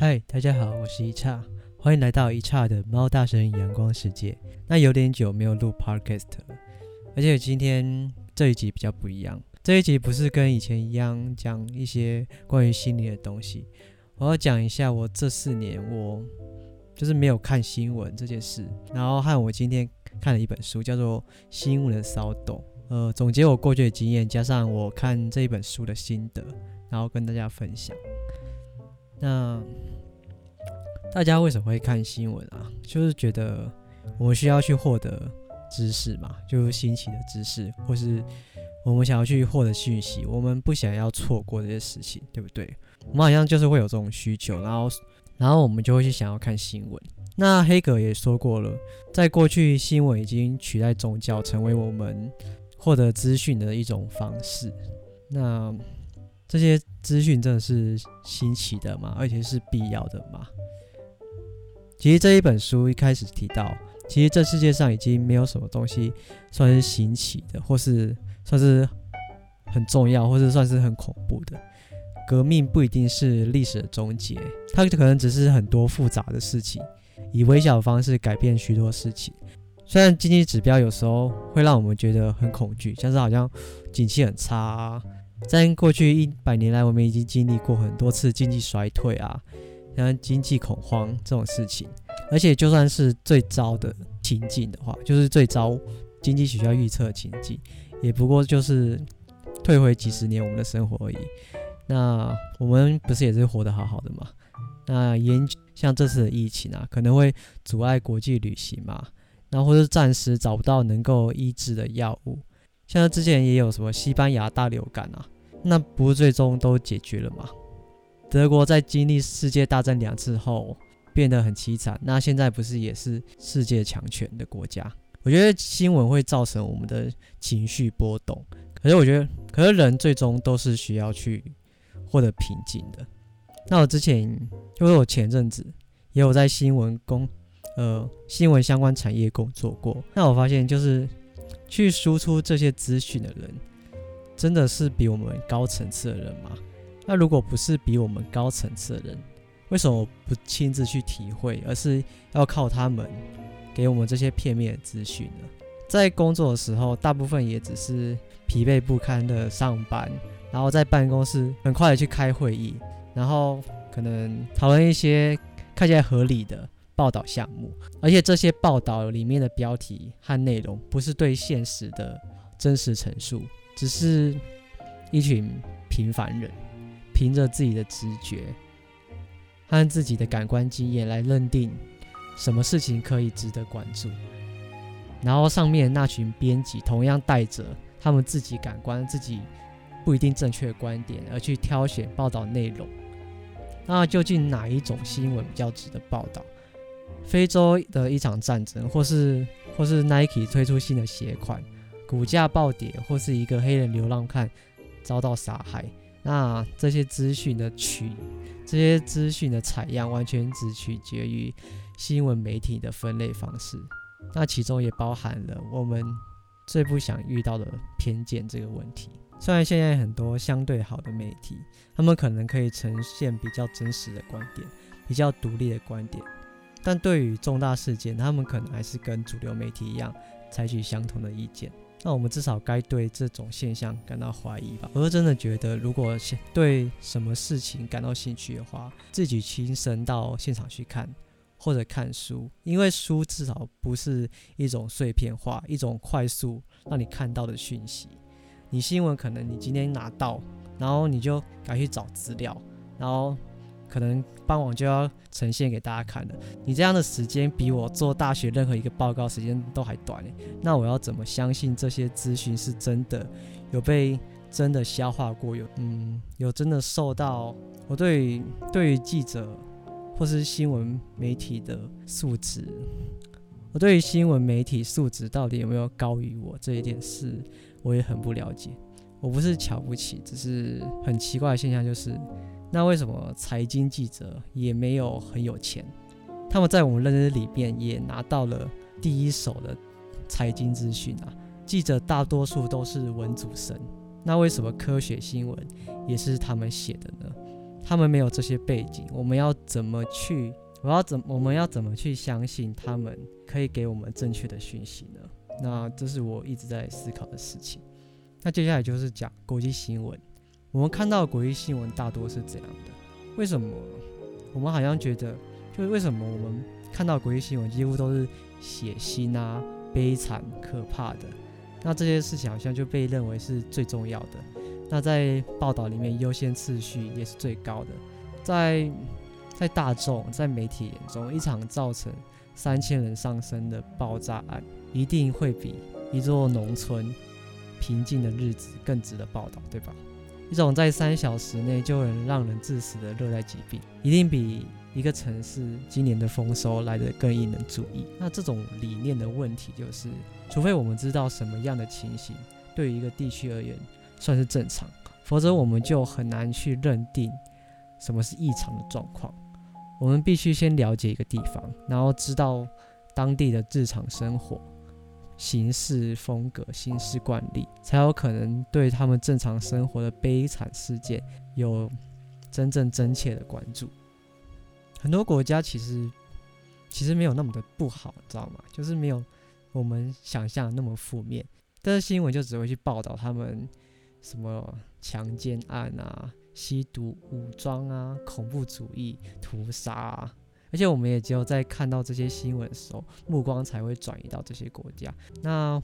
嗨，大家好，我是一叉，欢迎来到一叉的猫大神阳光世界。那有点久没有录 podcast 了，而且今天这一集比较不一样。这一集不是跟以前一样讲一些关于心理的东西，我要讲一下我这四年我就是没有看新闻这件事，然后和我今天看了一本书，叫做《新闻的骚动》，呃，总结我过去的经验，加上我看这一本书的心得，然后跟大家分享。那大家为什么会看新闻啊？就是觉得我们需要去获得知识嘛，就是新奇的知识，或是我们想要去获得讯息，我们不想要错过这些事情，对不对？我们好像就是会有这种需求，然后，然后我们就会去想要看新闻。那黑格也说过了，在过去，新闻已经取代宗教，成为我们获得资讯的一种方式。那这些资讯真的是新奇的吗？而且是必要的吗？其实这一本书一开始提到，其实这世界上已经没有什么东西算是新奇的，或是算是很重要，或是算是很恐怖的。革命不一定是历史的终结，它可能只是很多复杂的事情，以微小的方式改变许多事情。虽然经济指标有时候会让我们觉得很恐惧，像是好像景气很差，在过去一百年来，我们已经经历过很多次经济衰退啊。像经济恐慌这种事情，而且就算是最糟的情境的话，就是最糟经济学校预测情境，也不过就是退回几十年我们的生活而已。那我们不是也是活得好好的吗？那严像这次的疫情啊，可能会阻碍国际旅行嘛，然后或者暂时找不到能够医治的药物，像之前也有什么西班牙大流感啊，那不是最终都解决了吗？德国在经历世界大战两次后变得很凄惨，那现在不是也是世界强权的国家？我觉得新闻会造成我们的情绪波动，可是我觉得，可是人最终都是需要去获得平静的。那我之前，因为我前阵子也有在新闻工，呃，新闻相关产业工作过，那我发现就是去输出这些资讯的人，真的是比我们高层次的人吗？那如果不是比我们高层次的人，为什么不亲自去体会，而是要靠他们给我们这些片面的资讯呢？在工作的时候，大部分也只是疲惫不堪的上班，然后在办公室很快的去开会议，然后可能讨论一些看起来合理的报道项目，而且这些报道里面的标题和内容不是对现实的真实陈述，只是一群平凡人。凭着自己的直觉和自己的感官经验来认定什么事情可以值得关注，然后上面那群编辑同样带着他们自己感官、自己不一定正确的观点而去挑选报道内容。那究竟哪一种新闻比较值得报道？非洲的一场战争，或是或是 Nike 推出新的鞋款，股价暴跌，或是一个黑人流浪汉遭到杀害？那这些资讯的取，这些资讯的采样，完全只取决于新闻媒体的分类方式。那其中也包含了我们最不想遇到的偏见这个问题。虽然现在很多相对好的媒体，他们可能可以呈现比较真实的观点，比较独立的观点，但对于重大事件，他们可能还是跟主流媒体一样，采取相同的意见。那我们至少该对这种现象感到怀疑吧。我是真的觉得，如果对什么事情感到兴趣的话，自己亲身到现场去看，或者看书，因为书至少不是一种碎片化、一种快速让你看到的讯息。你新闻可能你今天拿到，然后你就赶去找资料，然后。可能傍晚就要呈现给大家看了，你这样的时间比我做大学任何一个报告时间都还短那我要怎么相信这些资讯是真的，有被真的消化过，有嗯有真的受到我对对于记者或是新闻媒体的素质，我对于新闻媒体素质到底有没有高于我这一点是，我也很不了解。我不是瞧不起，只是很奇怪的现象就是。那为什么财经记者也没有很有钱？他们在我们认知里边也拿到了第一手的财经资讯啊。记者大多数都是文组生，那为什么科学新闻也是他们写的呢？他们没有这些背景，我们要怎么去？我要怎我们要怎么去相信他们可以给我们正确的讯息呢？那这是我一直在思考的事情。那接下来就是讲国际新闻。我们看到国际新闻大多是怎样的？为什么我们好像觉得，就是为什么我们看到国际新闻几乎都是血腥啊、悲惨、可怕的？那这些事情好像就被认为是最重要的。那在报道里面优先次序也是最高的。在在大众在媒体眼中，一场造成三千人丧生的爆炸案，一定会比一座农村平静的日子更值得报道，对吧？一种在三小时内就能让人致死的热带疾病，一定比一个城市今年的丰收来得更引人注意。那这种理念的问题就是，除非我们知道什么样的情形对于一个地区而言算是正常，否则我们就很难去认定什么是异常的状况。我们必须先了解一个地方，然后知道当地的日常生活。行事风格、行事惯例，才有可能对他们正常生活的悲惨事件有真正真切的关注。很多国家其实其实没有那么的不好，知道吗？就是没有我们想象的那么负面。但是新闻就只会去报道他们什么强奸案啊、吸毒、武装啊、恐怖主义、屠杀啊。而且我们也只有在看到这些新闻的时候，目光才会转移到这些国家，那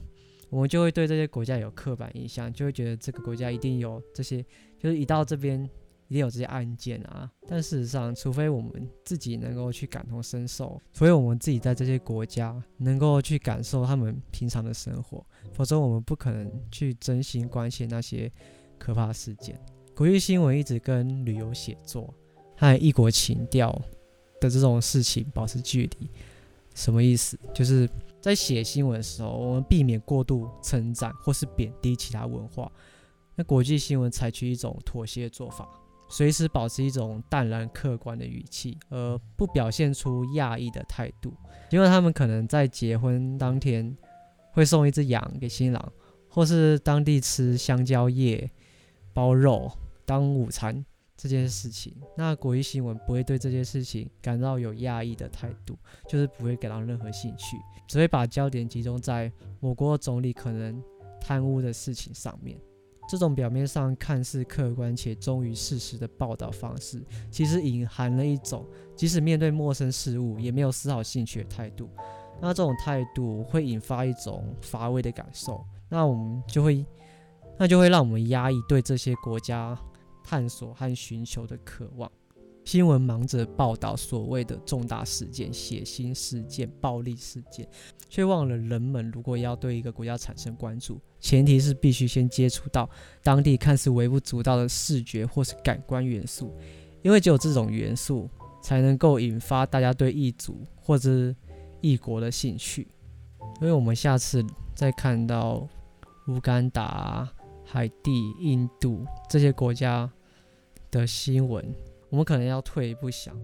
我们就会对这些国家有刻板印象，就会觉得这个国家一定有这些，就是一到这边一定有这些案件啊。但事实上，除非我们自己能够去感同身受，除非我们自己在这些国家能够去感受他们平常的生活，否则我们不可能去真心关心那些可怕事件。国际新闻一直跟旅游写作和异国情调。的这种事情保持距离，什么意思？就是在写新闻的时候，我们避免过度称赞或是贬低其他文化。那国际新闻采取一种妥协做法，随时保持一种淡然客观的语气，而不表现出讶异的态度。因为他们可能在结婚当天会送一只羊给新郎，或是当地吃香蕉叶包肉当午餐。这件事情，那国际新闻不会对这件事情感到有压抑的态度，就是不会感到任何兴趣，只会把焦点集中在某国总理可能贪污的事情上面。这种表面上看似客观且忠于事实的报道方式，其实隐含了一种即使面对陌生事物也没有丝毫兴趣的态度。那这种态度会引发一种乏味的感受，那我们就会，那就会让我们压抑对这些国家。探索和寻求的渴望。新闻忙着报道所谓的重大事件、血腥事件、暴力事件，却忘了人们如果要对一个国家产生关注，前提是必须先接触到当地看似微不足道的视觉或是感官元素，因为只有这种元素才能够引发大家对异族或者异国的兴趣。因为我们下次再看到乌干达、海地、印度这些国家。的新闻，我们可能要退一步想，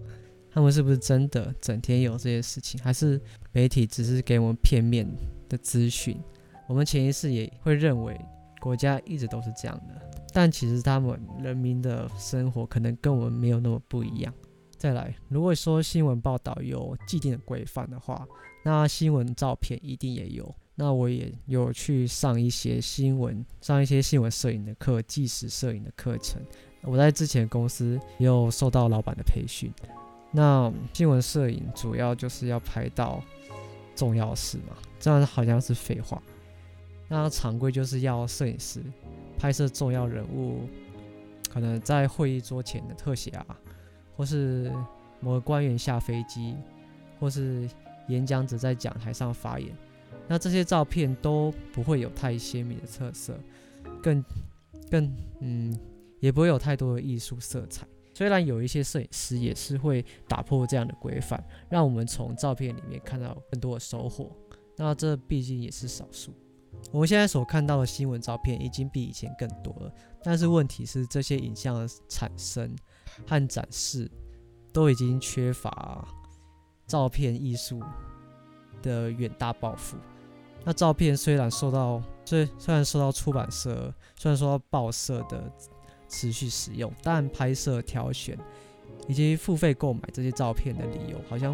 他们是不是真的整天有这些事情，还是媒体只是给我们片面的资讯？我们潜意识也会认为国家一直都是这样的，但其实他们人民的生活可能跟我们没有那么不一样。再来，如果说新闻报道有既定的规范的话，那新闻照片一定也有。那我也有去上一些新闻，上一些新闻摄影的课，纪实摄影的课程。我在之前公司也有受到老板的培训。那新闻摄影主要就是要拍到重要事嘛，这样好像是废话。那常规就是要摄影师拍摄重要人物，可能在会议桌前的特写啊，或是某个官员下飞机，或是演讲者在讲台上发言。那这些照片都不会有太鲜明的特色，更更嗯。也不会有太多的艺术色彩。虽然有一些摄影师也是会打破这样的规范，让我们从照片里面看到更多的收获。那这毕竟也是少数。我们现在所看到的新闻照片已经比以前更多了，但是问题是这些影像的产生和展示都已经缺乏照片艺术的远大抱负。那照片虽然受到虽虽然受到出版社虽然说报社的持续使用，但拍摄、挑选以及付费购买这些照片的理由好像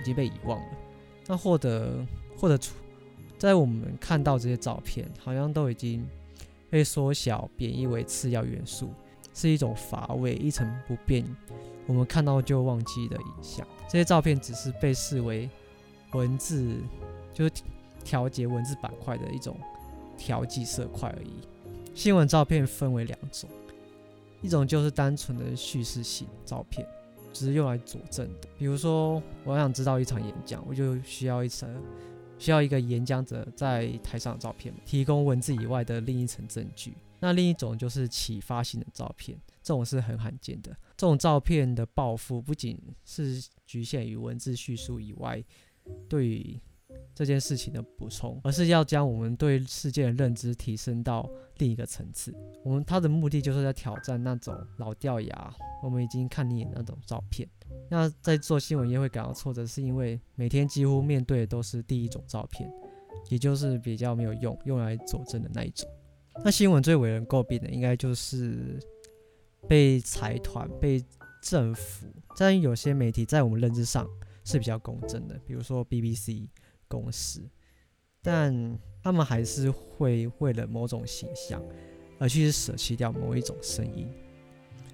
已经被遗忘了。那获得或者在我们看到这些照片，好像都已经被缩小、贬义为次要元素，是一种乏味、一成不变，我们看到就忘记的影像。这些照片只是被视为文字，就是调节文字板块的一种调剂色块而已。新闻照片分为两种，一种就是单纯的叙事性照片，只是用来佐证的。比如说，我想知道一场演讲，我就需要一层。需要一个演讲者在台上的照片，提供文字以外的另一层证据。那另一种就是启发性的照片，这种是很罕见的。这种照片的报复不仅是局限于文字叙述以外，对于这件事情的补充，而是要将我们对世界的认知提升到另一个层次。我们它的目的就是在挑战那种老掉牙，我们已经看腻那种照片。那在做新闻业会感到挫折，是因为每天几乎面对的都是第一种照片，也就是比较没有用、用来佐证的那一种。那新闻最为人诟病的，应该就是被财团、被政府，但有些媒体在我们认知上是比较公正的，比如说 BBC 公司，但他们还是会为了某种形象而去舍弃掉某一种声音。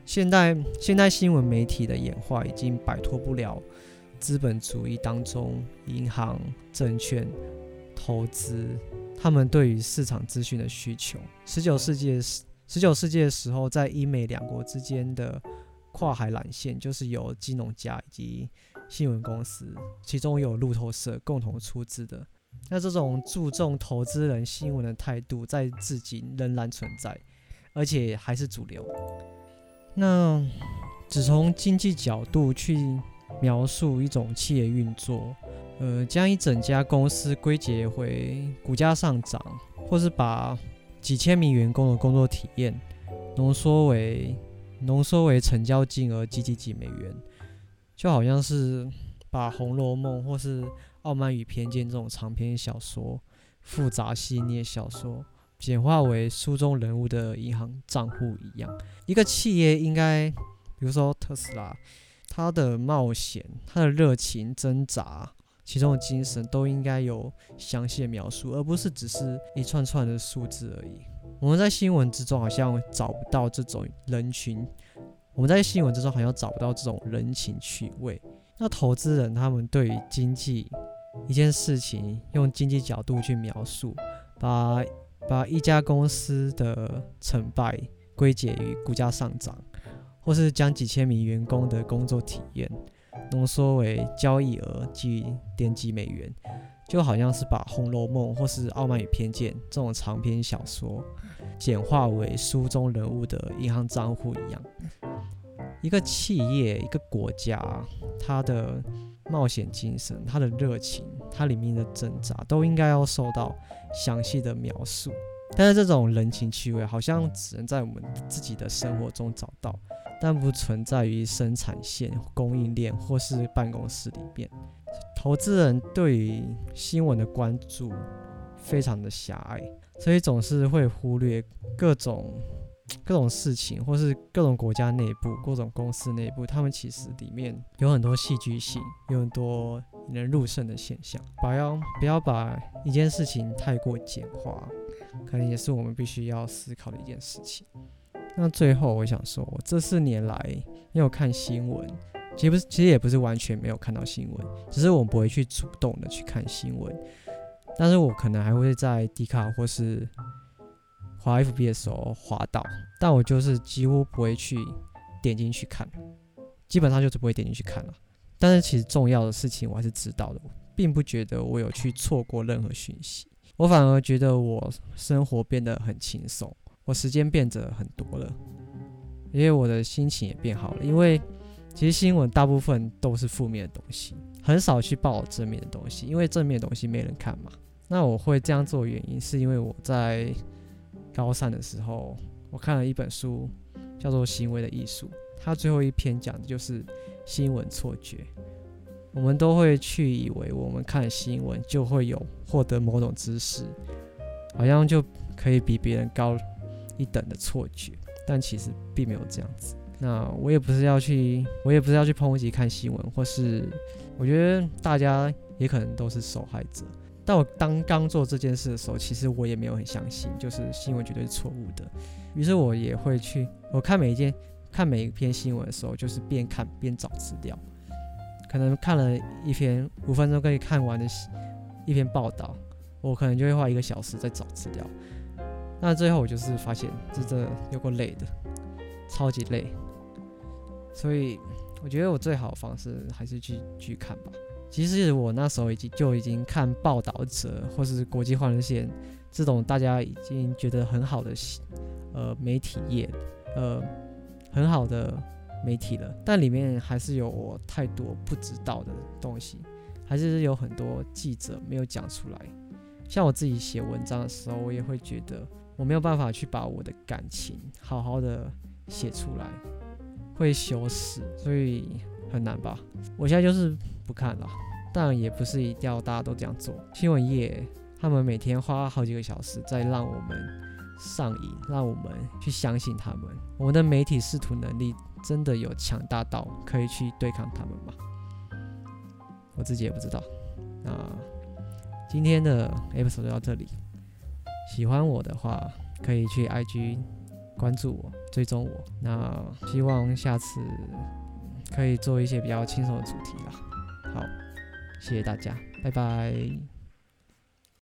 现代现代新闻媒体的演化已经摆脱不了资本主义当中银行、证券、投资他们对于市场资讯的需求。十九世纪十九世纪的时候，在英美两国之间的跨海缆线，就是由金融家以及新闻公司，其中有路透社共同出资的。那这种注重投资人新闻的态度，在至今仍然存在，而且还是主流。那只从经济角度去描述一种企业运作，呃，将一整家公司归结为股价上涨，或是把几千名员工的工作体验浓缩为浓缩为成交金额几几几美元，就好像是把《红楼梦》或是《傲慢与偏见》这种长篇小说、复杂细腻小说。简化为书中人物的银行账户一样，一个企业应该，比如说特斯拉，它的冒险、它的热情、挣扎，其中的精神都应该有详细的描述，而不是只是一串串的数字而已。我们在新闻之中好像找不到这种人群，我们在新闻之中好像找不到这种人情趣味。那投资人他们对于经济一件事情，用经济角度去描述，把。把一家公司的成败归结于股价上涨，或是将几千名员工的工作体验浓缩为交易额及点几美元，就好像是把《红楼梦》或是《傲慢与偏见》这种长篇小说简化为书中人物的银行账户一样。一个企业、一个国家，它的冒险精神、它的热情、它里面的挣扎，都应该要受到。详细的描述，但是这种人情趣味好像只能在我们自己的生活中找到，但不存在于生产线、供应链或是办公室里面。投资人对于新闻的关注非常的狭隘，所以总是会忽略各种各种事情，或是各种国家内部、各种公司内部，他们其实里面有很多戏剧性，有很多。能入胜的现象，不要不要把一件事情太过简化，可能也是我们必须要思考的一件事情。那最后我想说，这四年来没有看新闻，其实不是，其实也不是完全没有看到新闻，只是我不会去主动的去看新闻，但是我可能还会在迪卡或是滑 FB 的时候滑到，但我就是几乎不会去点进去看，基本上就是不会点进去看了。但是其实重要的事情我还是知道的，并不觉得我有去错过任何讯息，我反而觉得我生活变得很轻松，我时间变得很多了，因为我的心情也变好了。因为其实新闻大部分都是负面的东西，很少去报正面的东西，因为正面的东西没人看嘛。那我会这样做原因是因为我在高三的时候，我看了一本书，叫做《行为的艺术》，它最后一篇讲的就是。新闻错觉，我们都会去以为我们看新闻就会有获得某种知识，好像就可以比别人高一等的错觉。但其实并没有这样子。那我也不是要去，我也不是要去抨击看新闻，或是我觉得大家也可能都是受害者。但我当刚做这件事的时候，其实我也没有很相信，就是新闻绝对是错误的。于是我也会去，我看每一件、看每一篇新闻的时候，就是边看边找资料。可能看了一篇五分钟可以看完的一篇报道，我可能就会花一个小时在找资料。那最后我就是发现，这真的有够累的，超级累。所以我觉得我最好的方式还是去去看吧。其实我那时候已经就已经看报道者或是国际换人线这种大家已经觉得很好的呃媒体业，呃很好的媒体了，但里面还是有我太多不知道的东西，还是有很多记者没有讲出来。像我自己写文章的时候，我也会觉得我没有办法去把我的感情好好的写出来，会羞耻，所以很难吧。我现在就是不看了。当然也不是一定要大家都这样做。新闻业他们每天花好几个小时在让我们上瘾，让我们去相信他们。我们的媒体视图能力真的有强大到可以去对抗他们吗？我自己也不知道。那今天的 episode 就到这里。喜欢我的话，可以去 IG 关注我，追踪我。那希望下次可以做一些比较轻松的主题了。好。谢谢大家，拜拜。